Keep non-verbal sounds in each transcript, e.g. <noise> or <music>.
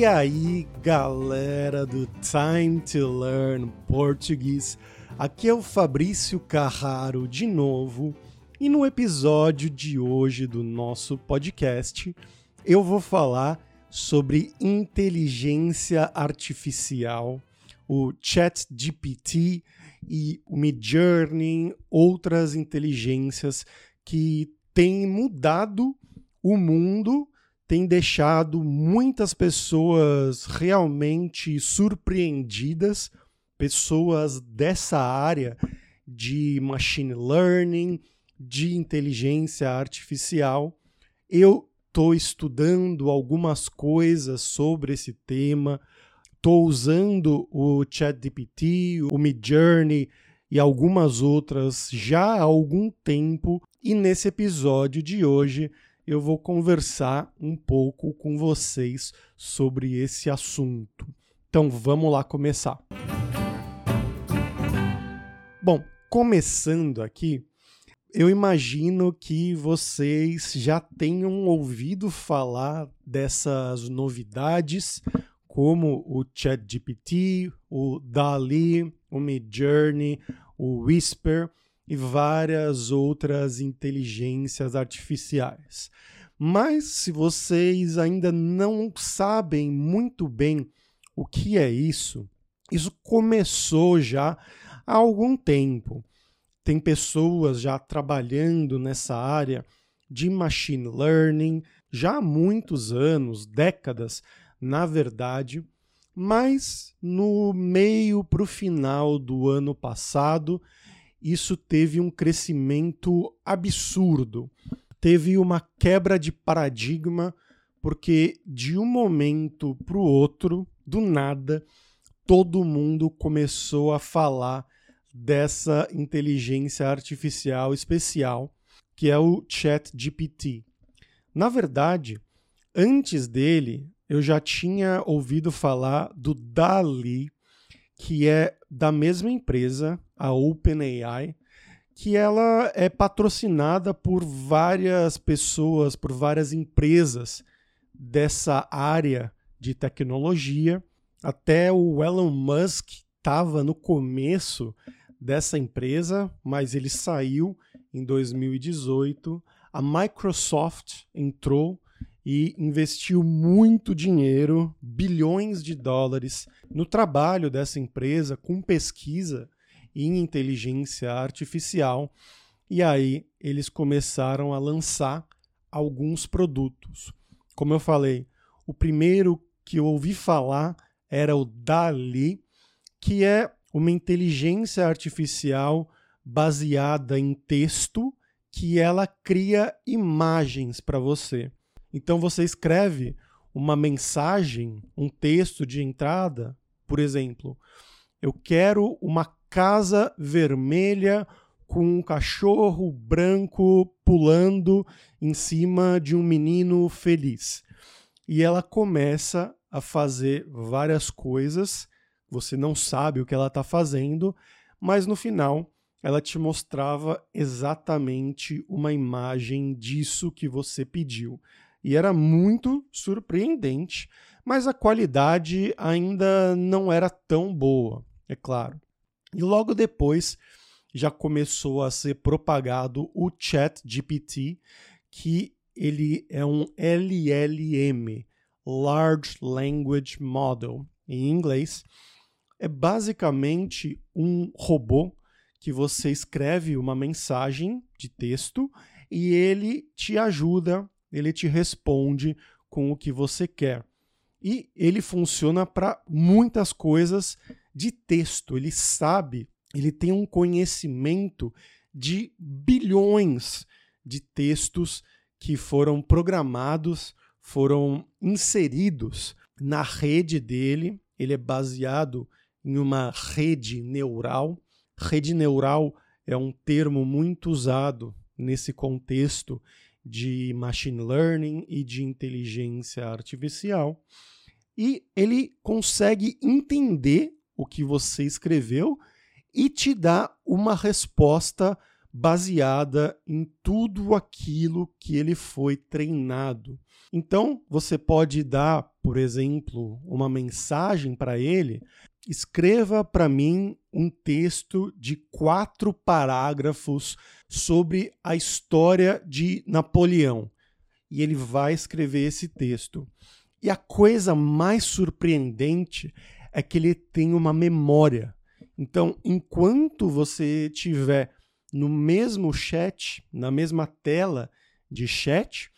E aí, galera do Time to Learn Português, aqui é o Fabrício Carraro de novo, e no episódio de hoje do nosso podcast, eu vou falar sobre inteligência artificial, o ChatGPT e o Midjourney, outras inteligências que têm mudado o mundo tem deixado muitas pessoas realmente surpreendidas, pessoas dessa área de machine learning, de inteligência artificial. Eu estou estudando algumas coisas sobre esse tema, estou usando o ChatGPT, o Midjourney e algumas outras já há algum tempo, e nesse episódio de hoje eu vou conversar um pouco com vocês sobre esse assunto. Então vamos lá começar. Bom, começando aqui, eu imagino que vocês já tenham ouvido falar dessas novidades, como o ChatGPT, o DALI, o Midjourney, o Whisper e várias outras inteligências artificiais. Mas se vocês ainda não sabem muito bem o que é isso, isso começou já há algum tempo. Tem pessoas já trabalhando nessa área de machine learning já há muitos anos, décadas, na verdade, mas no meio para o final do ano passado isso teve um crescimento absurdo. Teve uma quebra de paradigma, porque de um momento para o outro, do nada, todo mundo começou a falar dessa inteligência artificial especial, que é o ChatGPT. Na verdade, antes dele, eu já tinha ouvido falar do DALI, que é da mesma empresa, a OpenAI, que ela é patrocinada por várias pessoas, por várias empresas dessa área de tecnologia. Até o Elon Musk estava no começo dessa empresa, mas ele saiu em 2018. A Microsoft entrou e investiu muito dinheiro, bilhões de dólares, no trabalho dessa empresa com pesquisa em inteligência artificial. E aí eles começaram a lançar alguns produtos. Como eu falei, o primeiro que eu ouvi falar era o Dali, que é uma inteligência artificial baseada em texto que ela cria imagens para você. Então você escreve uma mensagem, um texto de entrada, por exemplo, eu quero uma casa vermelha com um cachorro branco pulando em cima de um menino feliz. E ela começa a fazer várias coisas, você não sabe o que ela está fazendo, mas no final ela te mostrava exatamente uma imagem disso que você pediu e era muito surpreendente, mas a qualidade ainda não era tão boa, é claro. E logo depois já começou a ser propagado o Chat GPT, que ele é um LLM, Large Language Model, em inglês. É basicamente um robô que você escreve uma mensagem de texto e ele te ajuda ele te responde com o que você quer. E ele funciona para muitas coisas de texto. Ele sabe, ele tem um conhecimento de bilhões de textos que foram programados, foram inseridos na rede dele. Ele é baseado em uma rede neural. Rede neural é um termo muito usado nesse contexto de machine learning e de inteligência artificial. E ele consegue entender o que você escreveu e te dá uma resposta baseada em tudo aquilo que ele foi treinado. Então, você pode dar, por exemplo, uma mensagem para ele. Escreva para mim um texto de quatro parágrafos sobre a história de Napoleão. E ele vai escrever esse texto. E a coisa mais surpreendente é que ele tem uma memória. Então, enquanto você tiver no mesmo chat, na mesma tela de chat,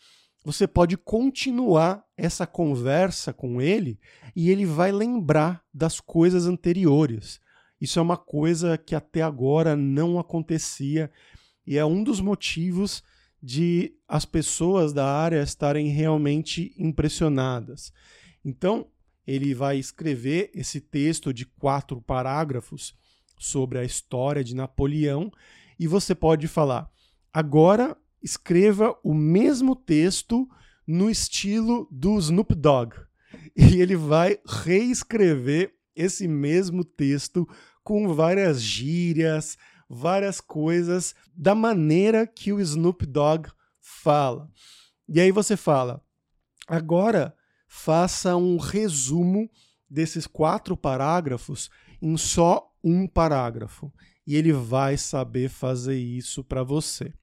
você pode continuar essa conversa com ele e ele vai lembrar das coisas anteriores. Isso é uma coisa que até agora não acontecia e é um dos motivos de as pessoas da área estarem realmente impressionadas. Então, ele vai escrever esse texto de quatro parágrafos sobre a história de Napoleão e você pode falar: agora escreva o mesmo texto no estilo do Snoop Dogg. E ele vai reescrever esse mesmo texto com várias gírias, várias coisas da maneira que o Snoop Dogg fala. E aí você fala: agora faça um resumo desses quatro parágrafos em só um parágrafo. E ele vai saber fazer isso para você.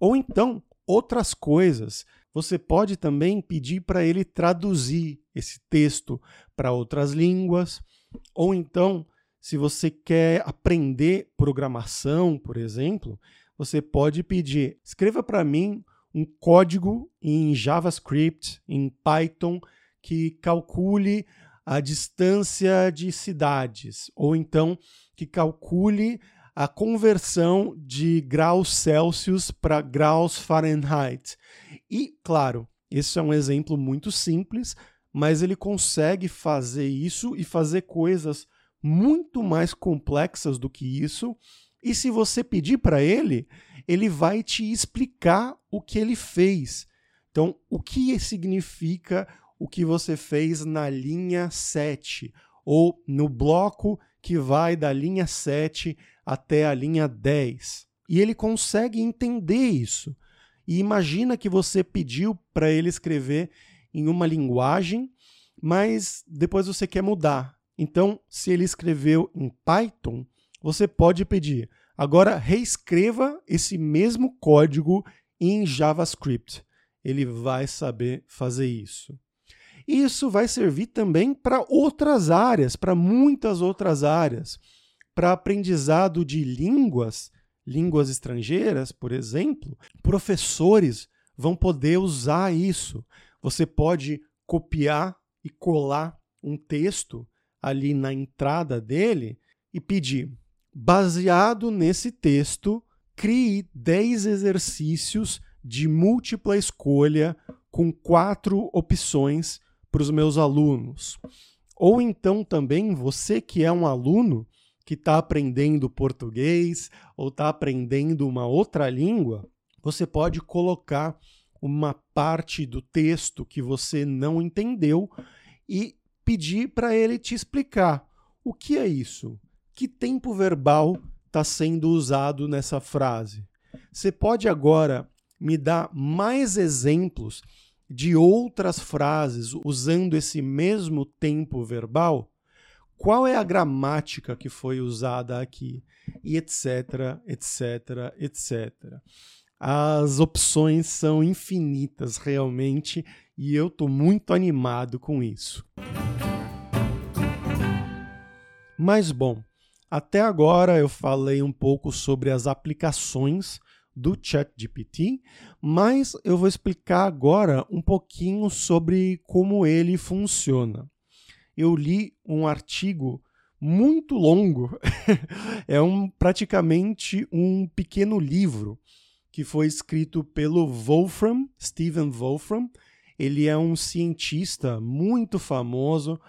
Ou então, outras coisas. Você pode também pedir para ele traduzir esse texto para outras línguas. Ou então, se você quer aprender programação, por exemplo, você pode pedir: escreva para mim um código em JavaScript, em Python, que calcule a distância de cidades, ou então que calcule a conversão de graus Celsius para graus Fahrenheit. E, claro, esse é um exemplo muito simples, mas ele consegue fazer isso e fazer coisas muito mais complexas do que isso. E se você pedir para ele, ele vai te explicar o que ele fez. Então, o que significa o que você fez na linha 7 ou no bloco que vai da linha 7 até a linha 10. E ele consegue entender isso. E imagina que você pediu para ele escrever em uma linguagem, mas depois você quer mudar. Então, se ele escreveu em Python, você pode pedir: agora reescreva esse mesmo código em JavaScript. Ele vai saber fazer isso. Isso vai servir também para outras áreas, para muitas outras áreas. Para aprendizado de línguas, línguas estrangeiras, por exemplo, professores vão poder usar isso. Você pode copiar e colar um texto ali na entrada dele e pedir, baseado nesse texto, crie 10 exercícios de múltipla escolha com quatro opções para os meus alunos. Ou então também você que é um aluno que está aprendendo português ou está aprendendo uma outra língua, você pode colocar uma parte do texto que você não entendeu e pedir para ele te explicar o que é isso, que tempo verbal está sendo usado nessa frase. Você pode agora me dar mais exemplos de outras frases usando esse mesmo tempo verbal? Qual é a gramática que foi usada aqui? E etc, etc, etc. As opções são infinitas realmente e eu estou muito animado com isso. Mas bom, até agora eu falei um pouco sobre as aplicações do ChatGPT, mas eu vou explicar agora um pouquinho sobre como ele funciona. Eu li um artigo muito longo, <laughs> é um praticamente um pequeno livro que foi escrito pelo Wolfram, Stephen Wolfram. Ele é um cientista muito famoso.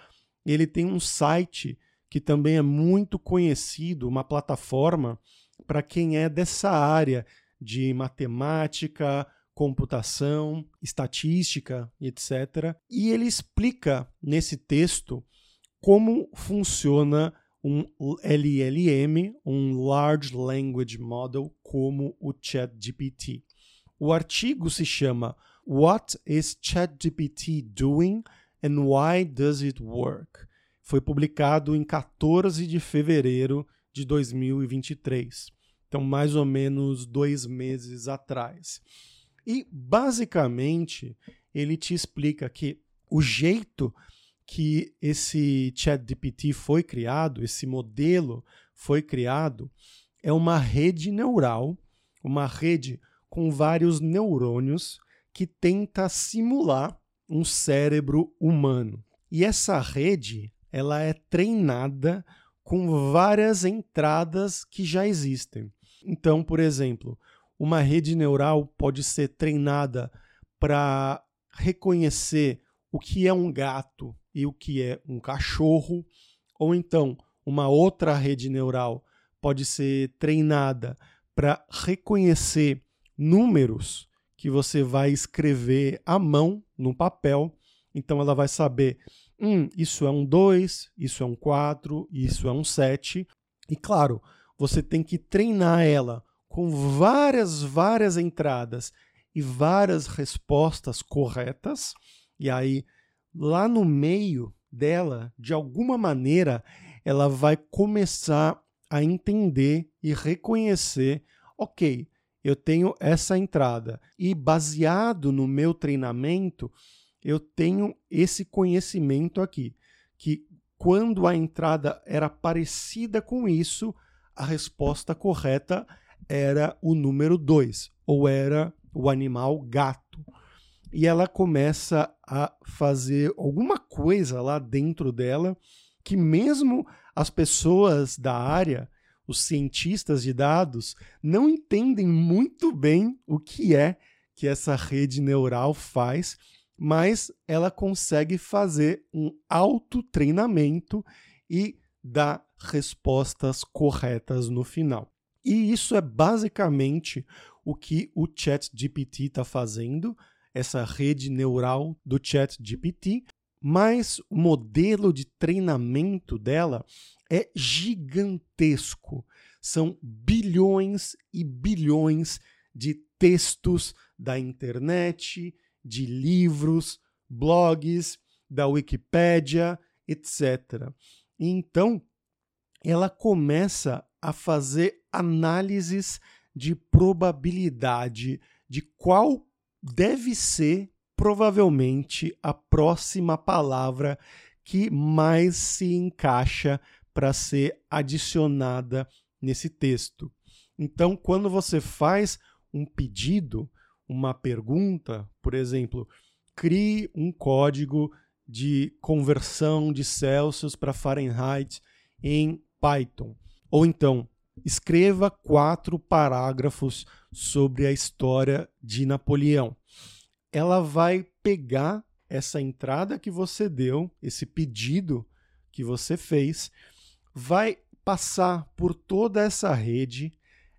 Ele tem um site que também é muito conhecido, uma plataforma para quem é dessa área de matemática, computação, estatística, etc. E ele explica nesse texto como funciona um LLM, um Large Language Model, como o ChatGPT. O artigo se chama What is ChatGPT Doing and Why Does It Work? Foi publicado em 14 de fevereiro de 2023. Então, mais ou menos dois meses atrás. E, basicamente, ele te explica que o jeito que esse ChatGPT foi criado, esse modelo foi criado, é uma rede neural, uma rede com vários neurônios que tenta simular um cérebro humano. E essa rede, ela é treinada com várias entradas que já existem. Então, por exemplo, uma rede neural pode ser treinada para reconhecer o que é um gato e o que é um cachorro, ou então uma outra rede neural pode ser treinada para reconhecer números que você vai escrever à mão no papel. Então ela vai saber, hum, isso é um 2, isso é um 4, isso é um 7. E claro, você tem que treinar ela com várias, várias entradas e várias respostas corretas. E aí, lá no meio dela, de alguma maneira, ela vai começar a entender e reconhecer: ok, eu tenho essa entrada e baseado no meu treinamento, eu tenho esse conhecimento aqui, que quando a entrada era parecida com isso, a resposta correta era o número 2, ou era o animal gato. E ela começa a fazer alguma coisa lá dentro dela que mesmo as pessoas da área os cientistas de dados não entendem muito bem o que é que essa rede neural faz, mas ela consegue fazer um autotreinamento e dar respostas corretas no final. E isso é basicamente o que o ChatGPT está fazendo, essa rede neural do ChatGPT, mas o modelo de treinamento dela é gigantesco. São bilhões e bilhões de textos da internet, de livros, blogs, da Wikipédia, etc. então, ela começa a fazer análises de probabilidade de qual deve ser provavelmente a próxima palavra que mais se encaixa para ser adicionada nesse texto. Então, quando você faz um pedido, uma pergunta, por exemplo, crie um código de conversão de Celsius para Fahrenheit em Python. Ou então, escreva quatro parágrafos sobre a história de Napoleão ela vai pegar essa entrada que você deu, esse pedido que você fez, vai passar por toda essa rede,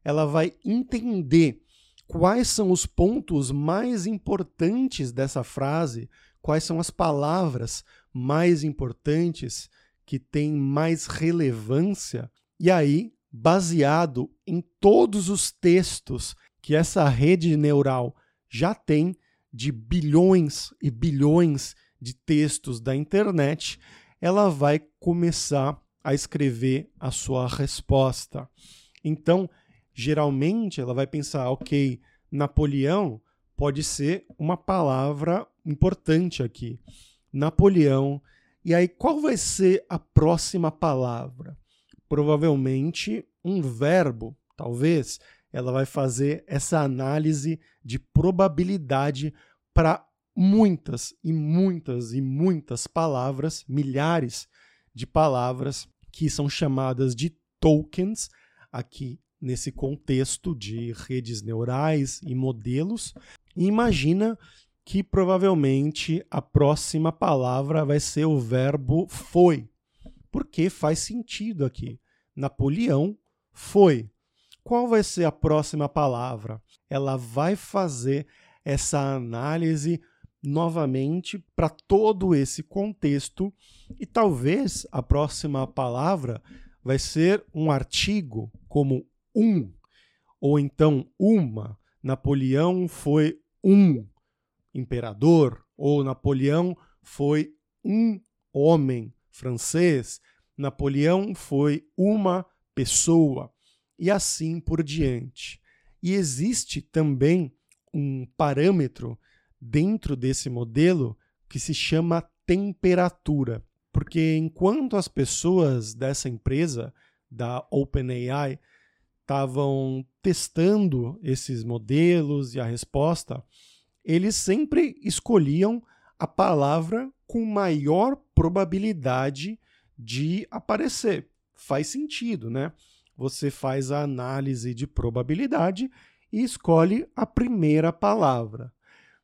ela vai entender quais são os pontos mais importantes dessa frase, quais são as palavras mais importantes que têm mais relevância, e aí, baseado em todos os textos que essa rede neural já tem, de bilhões e bilhões de textos da internet, ela vai começar a escrever a sua resposta. Então, geralmente, ela vai pensar: ok, Napoleão pode ser uma palavra importante aqui. Napoleão. E aí, qual vai ser a próxima palavra? Provavelmente um verbo, talvez ela vai fazer essa análise de probabilidade para muitas e muitas e muitas palavras, milhares de palavras que são chamadas de tokens aqui nesse contexto de redes neurais e modelos. E imagina que provavelmente a próxima palavra vai ser o verbo foi, porque faz sentido aqui. Napoleão foi. Qual vai ser a próxima palavra? Ela vai fazer essa análise novamente para todo esse contexto e talvez a próxima palavra vai ser um artigo como um, ou então uma. Napoleão foi um imperador, ou Napoleão foi um homem francês, Napoleão foi uma pessoa, e assim por diante. E existe também um parâmetro dentro desse modelo que se chama temperatura. Porque enquanto as pessoas dessa empresa, da OpenAI, estavam testando esses modelos e a resposta, eles sempre escolhiam a palavra com maior probabilidade de aparecer. Faz sentido, né? Você faz a análise de probabilidade e escolhe a primeira palavra.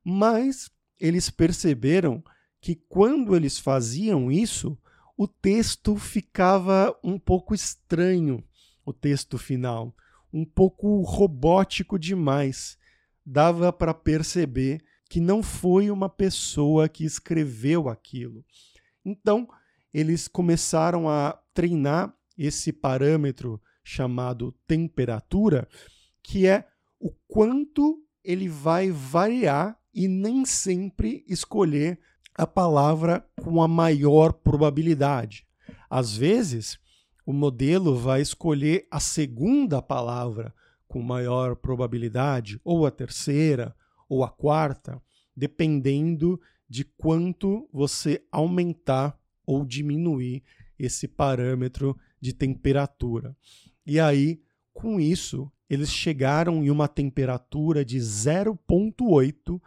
Mas eles perceberam que quando eles faziam isso, o texto ficava um pouco estranho, o texto final, um pouco robótico demais. Dava para perceber que não foi uma pessoa que escreveu aquilo. Então, eles começaram a treinar esse parâmetro chamado temperatura, que é o quanto ele vai variar e nem sempre escolher a palavra com a maior probabilidade. Às vezes, o modelo vai escolher a segunda palavra com maior probabilidade, ou a terceira, ou a quarta, dependendo de quanto você aumentar ou diminuir esse parâmetro de temperatura. E aí, com isso, eles chegaram em uma temperatura de 0,8,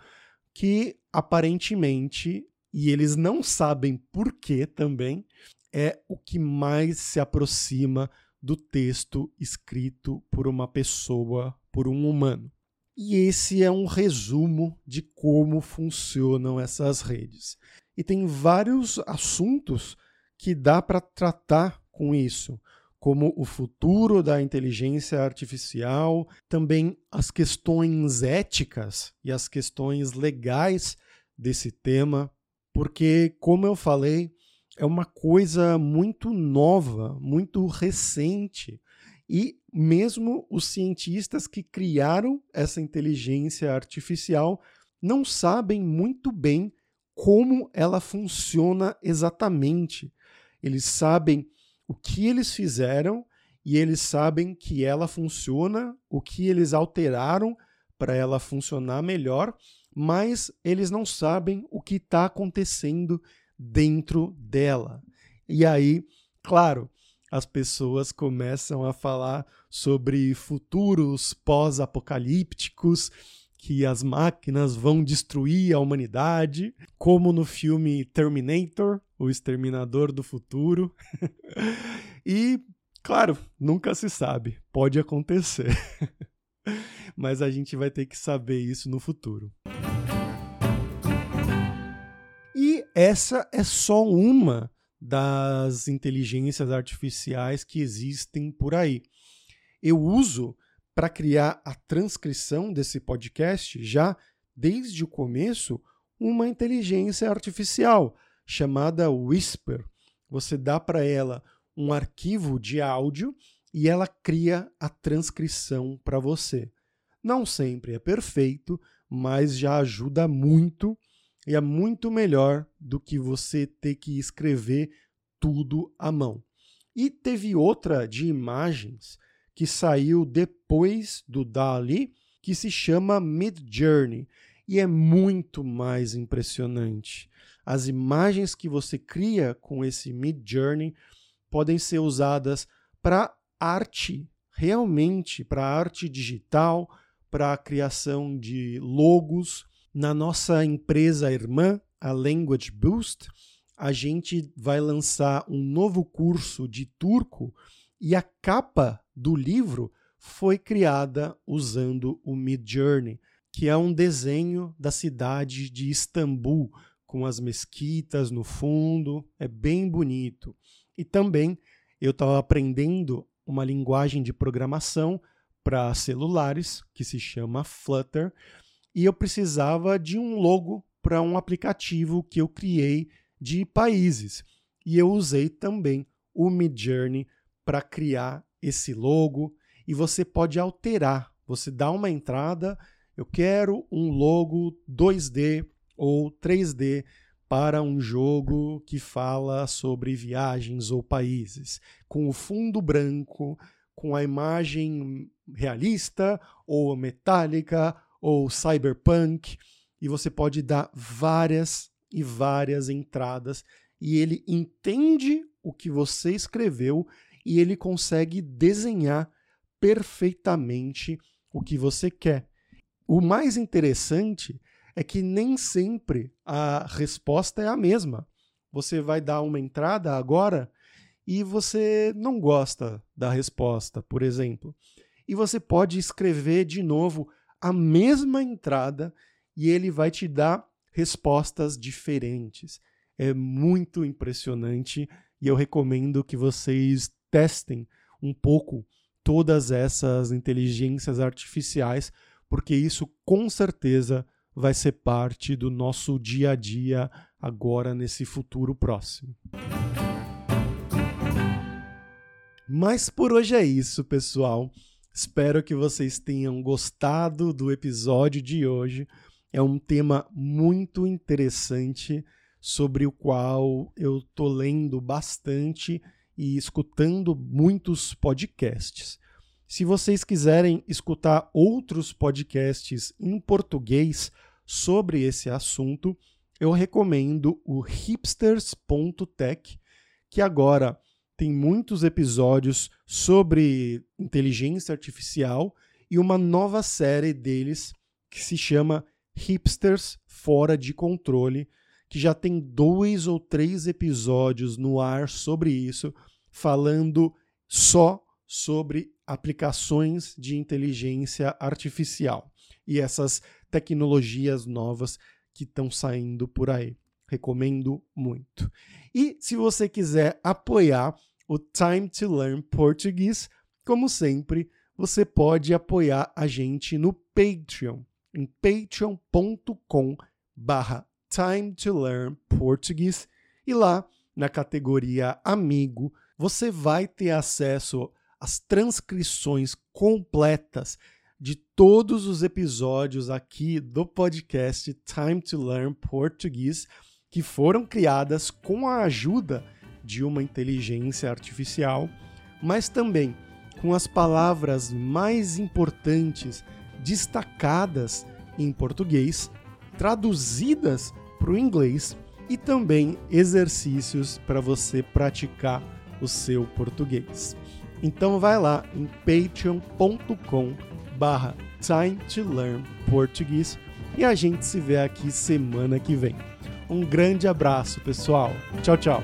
que aparentemente, e eles não sabem por que também, é o que mais se aproxima do texto escrito por uma pessoa, por um humano. E esse é um resumo de como funcionam essas redes. E tem vários assuntos que dá para tratar com isso como o futuro da inteligência artificial, também as questões éticas e as questões legais desse tema, porque, como eu falei, é uma coisa muito nova, muito recente. E mesmo os cientistas que criaram essa inteligência artificial não sabem muito bem como ela funciona exatamente. Eles sabem o que eles fizeram e eles sabem que ela funciona, o que eles alteraram para ela funcionar melhor, mas eles não sabem o que está acontecendo dentro dela. E aí, claro, as pessoas começam a falar sobre futuros pós-apocalípticos, que as máquinas vão destruir a humanidade, como no filme Terminator, o Exterminador do Futuro. <laughs> e, claro, nunca se sabe, pode acontecer. <laughs> Mas a gente vai ter que saber isso no futuro. E essa é só uma das inteligências artificiais que existem por aí. Eu uso para criar a transcrição desse podcast, já desde o começo, uma inteligência artificial chamada Whisper. Você dá para ela um arquivo de áudio e ela cria a transcrição para você. Não sempre é perfeito, mas já ajuda muito e é muito melhor do que você ter que escrever tudo à mão. E teve outra de imagens que saiu depois do Dali, que se chama Mid Journey e é muito mais impressionante. As imagens que você cria com esse Mid Journey podem ser usadas para arte, realmente para arte digital, para a criação de logos. Na nossa empresa irmã, a Language Boost, a gente vai lançar um novo curso de turco e a capa do livro foi criada usando o Midjourney, que é um desenho da cidade de Istambul, com as mesquitas no fundo, é bem bonito. E também eu estava aprendendo uma linguagem de programação para celulares que se chama Flutter, e eu precisava de um logo para um aplicativo que eu criei de países. E eu usei também o Midjourney para criar esse logo e você pode alterar. Você dá uma entrada, eu quero um logo 2D ou 3D para um jogo que fala sobre viagens ou países, com o fundo branco, com a imagem realista ou metálica ou cyberpunk, e você pode dar várias e várias entradas e ele entende o que você escreveu e ele consegue desenhar perfeitamente o que você quer. O mais interessante é que nem sempre a resposta é a mesma. Você vai dar uma entrada agora e você não gosta da resposta, por exemplo. E você pode escrever de novo a mesma entrada e ele vai te dar respostas diferentes. É muito impressionante e eu recomendo que vocês testem um pouco todas essas inteligências artificiais, porque isso com certeza vai ser parte do nosso dia a dia agora nesse futuro próximo. Mas por hoje é isso, pessoal. Espero que vocês tenham gostado do episódio de hoje. É um tema muito interessante sobre o qual eu tô lendo bastante e escutando muitos podcasts. Se vocês quiserem escutar outros podcasts em português sobre esse assunto, eu recomendo o hipsters.tech, que agora tem muitos episódios sobre inteligência artificial e uma nova série deles que se chama Hipsters Fora de Controle, que já tem dois ou três episódios no ar sobre isso, falando só sobre aplicações de inteligência artificial e essas tecnologias novas que estão saindo por aí. Recomendo muito. E se você quiser apoiar o Time to Learn Português, como sempre, você pode apoiar a gente no Patreon, em patreon.com barra Time to Learn Português e lá na categoria Amigo você vai ter acesso às transcrições completas de todos os episódios aqui do podcast Time to Learn Português que foram criadas com a ajuda de uma inteligência artificial, mas também com as palavras mais importantes destacadas em português, traduzidas para o inglês e também exercícios para você praticar o seu português. Então vai lá em patreon.com barra time to learn português e a gente se vê aqui semana que vem. Um grande abraço, pessoal. Tchau, tchau.